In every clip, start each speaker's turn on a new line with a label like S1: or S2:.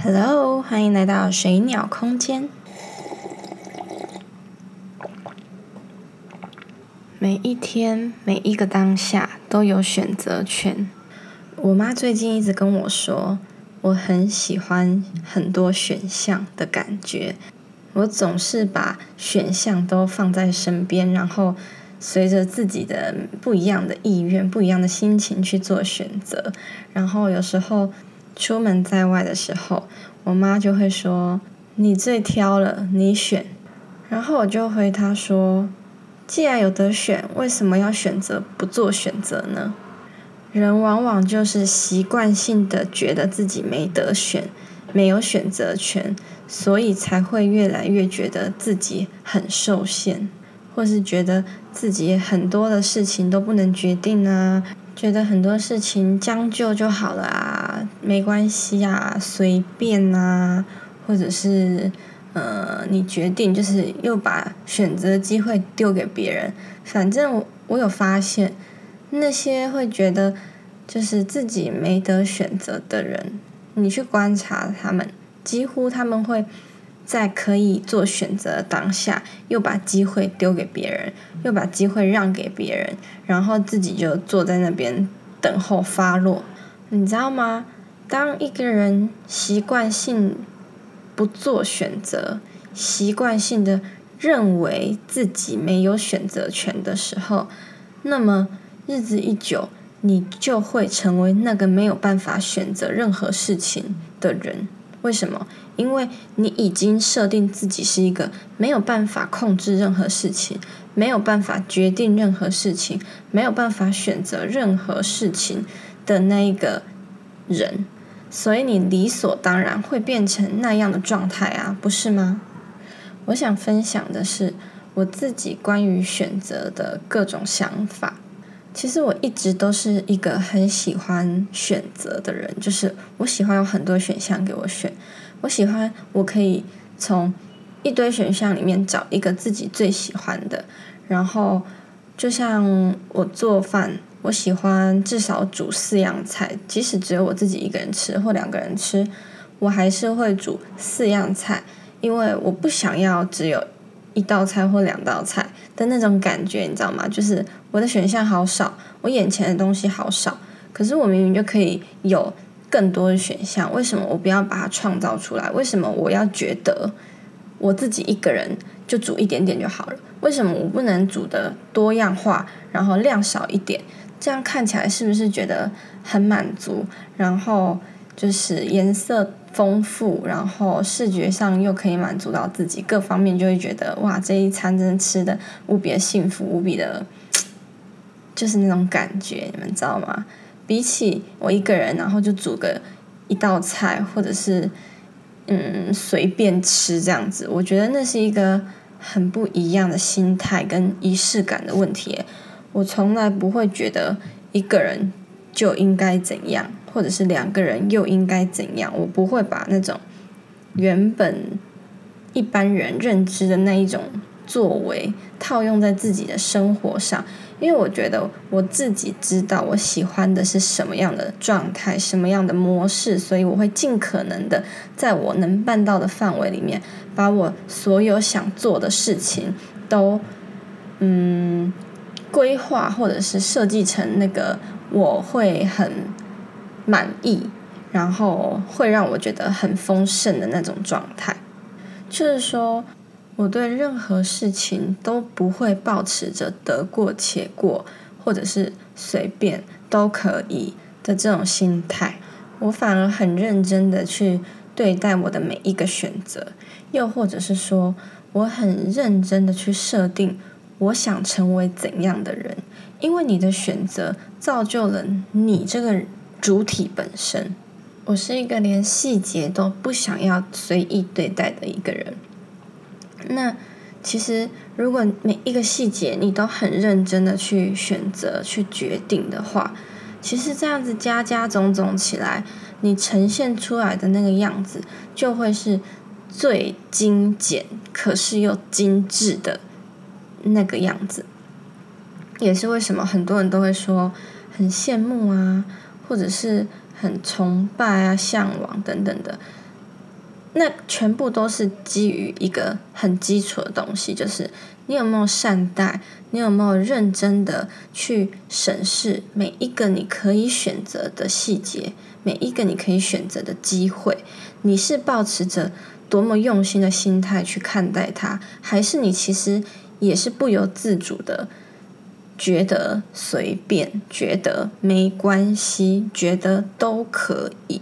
S1: Hello，欢迎来到水鸟空间。每一天，每一个当下都有选择权。我妈最近一直跟我说，我很喜欢很多选项的感觉。我总是把选项都放在身边，然后随着自己的不一样的意愿、不一样的心情去做选择。然后有时候。出门在外的时候，我妈就会说：“你最挑了，你选。”然后我就回她说：“既然有得选，为什么要选择不做选择呢？”人往往就是习惯性的觉得自己没得选，没有选择权，所以才会越来越觉得自己很受限，或是觉得自己很多的事情都不能决定啊。觉得很多事情将就就好了啊，没关系啊，随便啊，或者是呃，你决定就是又把选择机会丢给别人。反正我有发现，那些会觉得就是自己没得选择的人，你去观察他们，几乎他们会。在可以做选择的当下，又把机会丢给别人，又把机会让给别人，然后自己就坐在那边等候发落。你知道吗？当一个人习惯性不做选择，习惯性的认为自己没有选择权的时候，那么日子一久，你就会成为那个没有办法选择任何事情的人。为什么？因为你已经设定自己是一个没有办法控制任何事情、没有办法决定任何事情、没有办法选择任何事情的那一个人，所以你理所当然会变成那样的状态啊，不是吗？我想分享的是我自己关于选择的各种想法。其实我一直都是一个很喜欢选择的人，就是我喜欢有很多选项给我选，我喜欢我可以从一堆选项里面找一个自己最喜欢的。然后就像我做饭，我喜欢至少煮四样菜，即使只有我自己一个人吃或两个人吃，我还是会煮四样菜，因为我不想要只有。一道菜或两道菜的那种感觉，你知道吗？就是我的选项好少，我眼前的东西好少，可是我明明就可以有更多的选项，为什么我不要把它创造出来？为什么我要觉得我自己一个人就煮一点点就好了？为什么我不能煮的多样化，然后量少一点？这样看起来是不是觉得很满足？然后就是颜色。丰富，然后视觉上又可以满足到自己各方面，就会觉得哇，这一餐真的吃的无比的幸福，无比的，就是那种感觉，你们知道吗？比起我一个人，然后就煮个一道菜，或者是嗯随便吃这样子，我觉得那是一个很不一样的心态跟仪式感的问题。我从来不会觉得一个人就应该怎样。或者是两个人又应该怎样？我不会把那种原本一般人认知的那一种作为套用在自己的生活上，因为我觉得我自己知道我喜欢的是什么样的状态、什么样的模式，所以我会尽可能的在我能办到的范围里面，把我所有想做的事情都嗯规划或者是设计成那个我会很。满意，然后会让我觉得很丰盛的那种状态，就是说，我对任何事情都不会保持着得过且过，或者是随便都可以的这种心态，我反而很认真的去对待我的每一个选择，又或者是说，我很认真的去设定我想成为怎样的人，因为你的选择造就了你这个。主体本身，我是一个连细节都不想要随意对待的一个人。那其实，如果每一个细节你都很认真的去选择、去决定的话，其实这样子加加总总起来，你呈现出来的那个样子，就会是最精简，可是又精致的那个样子。也是为什么很多人都会说很羡慕啊。或者是很崇拜啊、向往等等的，那全部都是基于一个很基础的东西，就是你有没有善待，你有没有认真的去审视每一个你可以选择的细节，每一个你可以选择的机会，你是保持着多么用心的心态去看待它，还是你其实也是不由自主的觉得随便，觉得没关系，觉得都可以。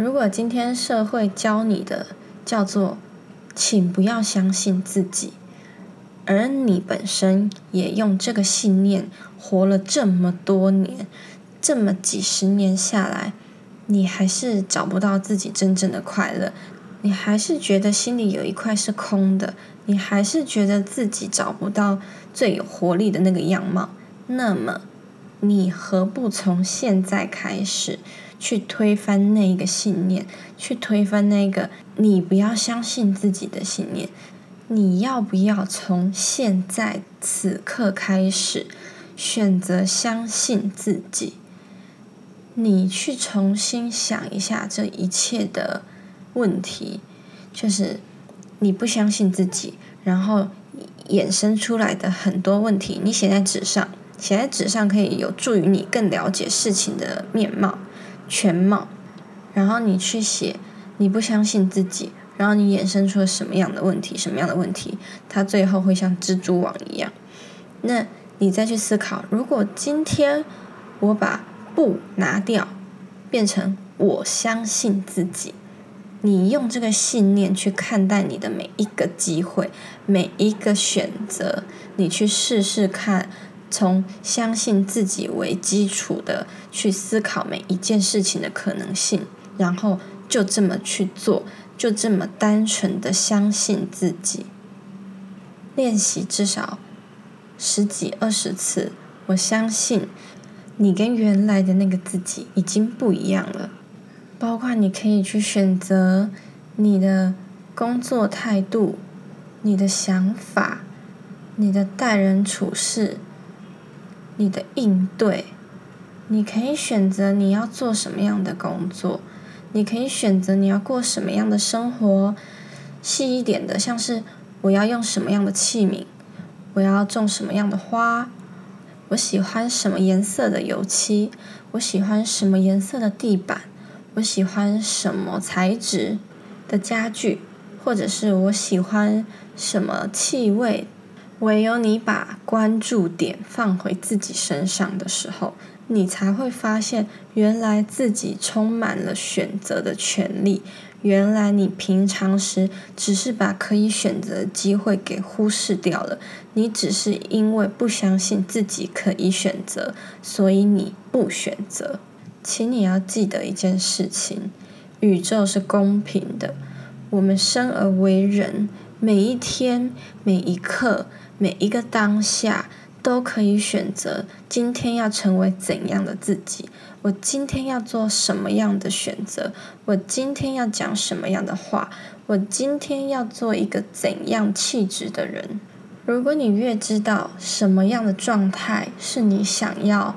S1: 如果今天社会教你的叫做“请不要相信自己”，而你本身也用这个信念活了这么多年，这么几十年下来，你还是找不到自己真正的快乐，你还是觉得心里有一块是空的，你还是觉得自己找不到最有活力的那个样貌，那么你何不从现在开始？去推翻那一个信念，去推翻那个你不要相信自己的信念。你要不要从现在此刻开始选择相信自己？你去重新想一下这一切的问题，就是你不相信自己，然后衍生出来的很多问题，你写在纸上，写在纸上可以有助于你更了解事情的面貌。全貌，然后你去写，你不相信自己，然后你衍生出了什么样的问题？什么样的问题？它最后会像蜘蛛网一样。那你再去思考，如果今天我把不拿掉，变成我相信自己，你用这个信念去看待你的每一个机会，每一个选择，你去试试看。从相信自己为基础的去思考每一件事情的可能性，然后就这么去做，就这么单纯的相信自己。练习至少十几二十次，我相信你跟原来的那个自己已经不一样了。包括你可以去选择你的工作态度、你的想法、你的待人处事。你的应对，你可以选择你要做什么样的工作，你可以选择你要过什么样的生活。细一点的，像是我要用什么样的器皿，我要种什么样的花，我喜欢什么颜色的油漆，我喜欢什么颜色的地板，我喜欢什么材质的家具，或者是我喜欢什么气味。唯有你把关注点放回自己身上的时候，你才会发现，原来自己充满了选择的权利。原来你平常时只是把可以选择的机会给忽视掉了。你只是因为不相信自己可以选择，所以你不选择。请你要记得一件事情：宇宙是公平的。我们生而为人，每一天，每一刻。每一个当下都可以选择今天要成为怎样的自己。我今天要做什么样的选择？我今天要讲什么样的话？我今天要做一个怎样气质的人？如果你越知道什么样的状态是你想要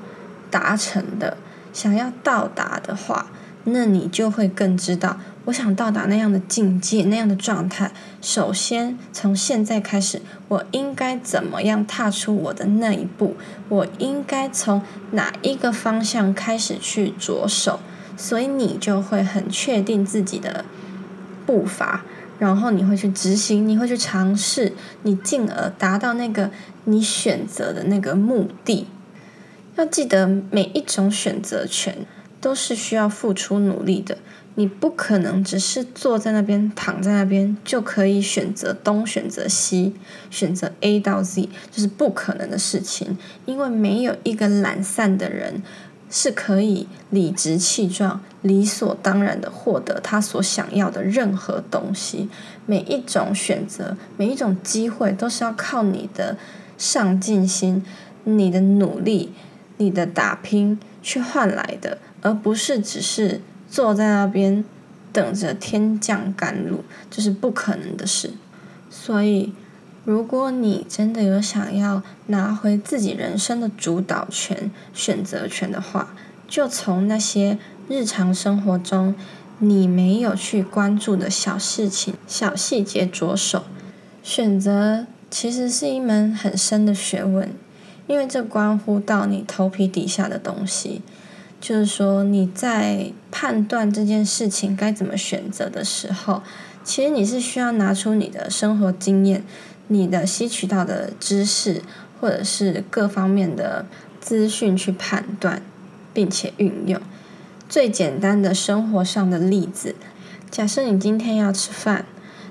S1: 达成的、想要到达的话，那你就会更知道。我想到达那样的境界，那样的状态。首先，从现在开始，我应该怎么样踏出我的那一步？我应该从哪一个方向开始去着手？所以你就会很确定自己的步伐，然后你会去执行，你会去尝试，你进而达到那个你选择的那个目的。要记得，每一种选择权都是需要付出努力的。你不可能只是坐在那边躺在那边就可以选择东选择西，选择 A 到 Z，就是不可能的事情。因为没有一个懒散的人是可以理直气壮、理所当然的获得他所想要的任何东西。每一种选择、每一种机会，都是要靠你的上进心、你的努力、你的打拼去换来的，而不是只是。坐在那边等着天降甘露，这是不可能的事。所以，如果你真的有想要拿回自己人生的主导权、选择权的话，就从那些日常生活中你没有去关注的小事情、小细节着手。选择其实是一门很深的学问，因为这关乎到你头皮底下的东西。就是说，你在判断这件事情该怎么选择的时候，其实你是需要拿出你的生活经验、你的吸取到的知识，或者是各方面的资讯去判断，并且运用。最简单的生活上的例子，假设你今天要吃饭，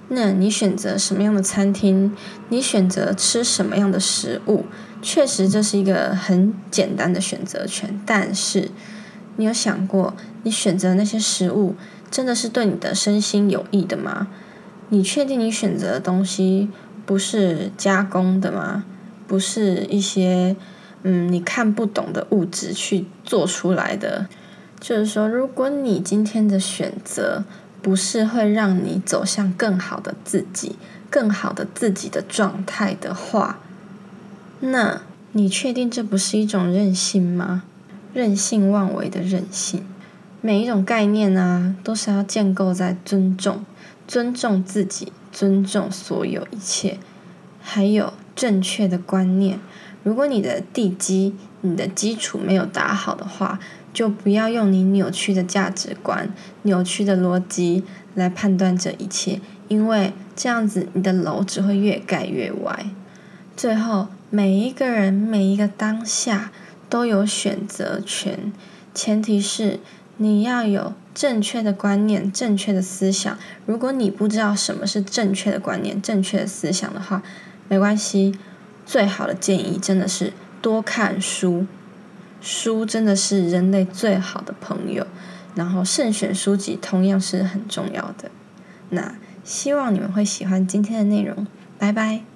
S1: 那你选择什么样的餐厅？你选择吃什么样的食物？确实，这是一个很简单的选择权，但是。你有想过，你选择那些食物真的是对你的身心有益的吗？你确定你选择的东西不是加工的吗？不是一些嗯你看不懂的物质去做出来的？就是说，如果你今天的选择不是会让你走向更好的自己、更好的自己的状态的话，那你确定这不是一种任性吗？任性妄为的任性，每一种概念啊，都是要建构在尊重、尊重自己、尊重所有一切，还有正确的观念。如果你的地基、你的基础没有打好的话，就不要用你扭曲的价值观、扭曲的逻辑来判断这一切，因为这样子你的楼只会越盖越歪。最后，每一个人，每一个当下。都有选择权，前提是你要有正确的观念、正确的思想。如果你不知道什么是正确的观念、正确的思想的话，没关系。最好的建议真的是多看书，书真的是人类最好的朋友。然后慎选书籍同样是很重要的。那希望你们会喜欢今天的内容，拜拜。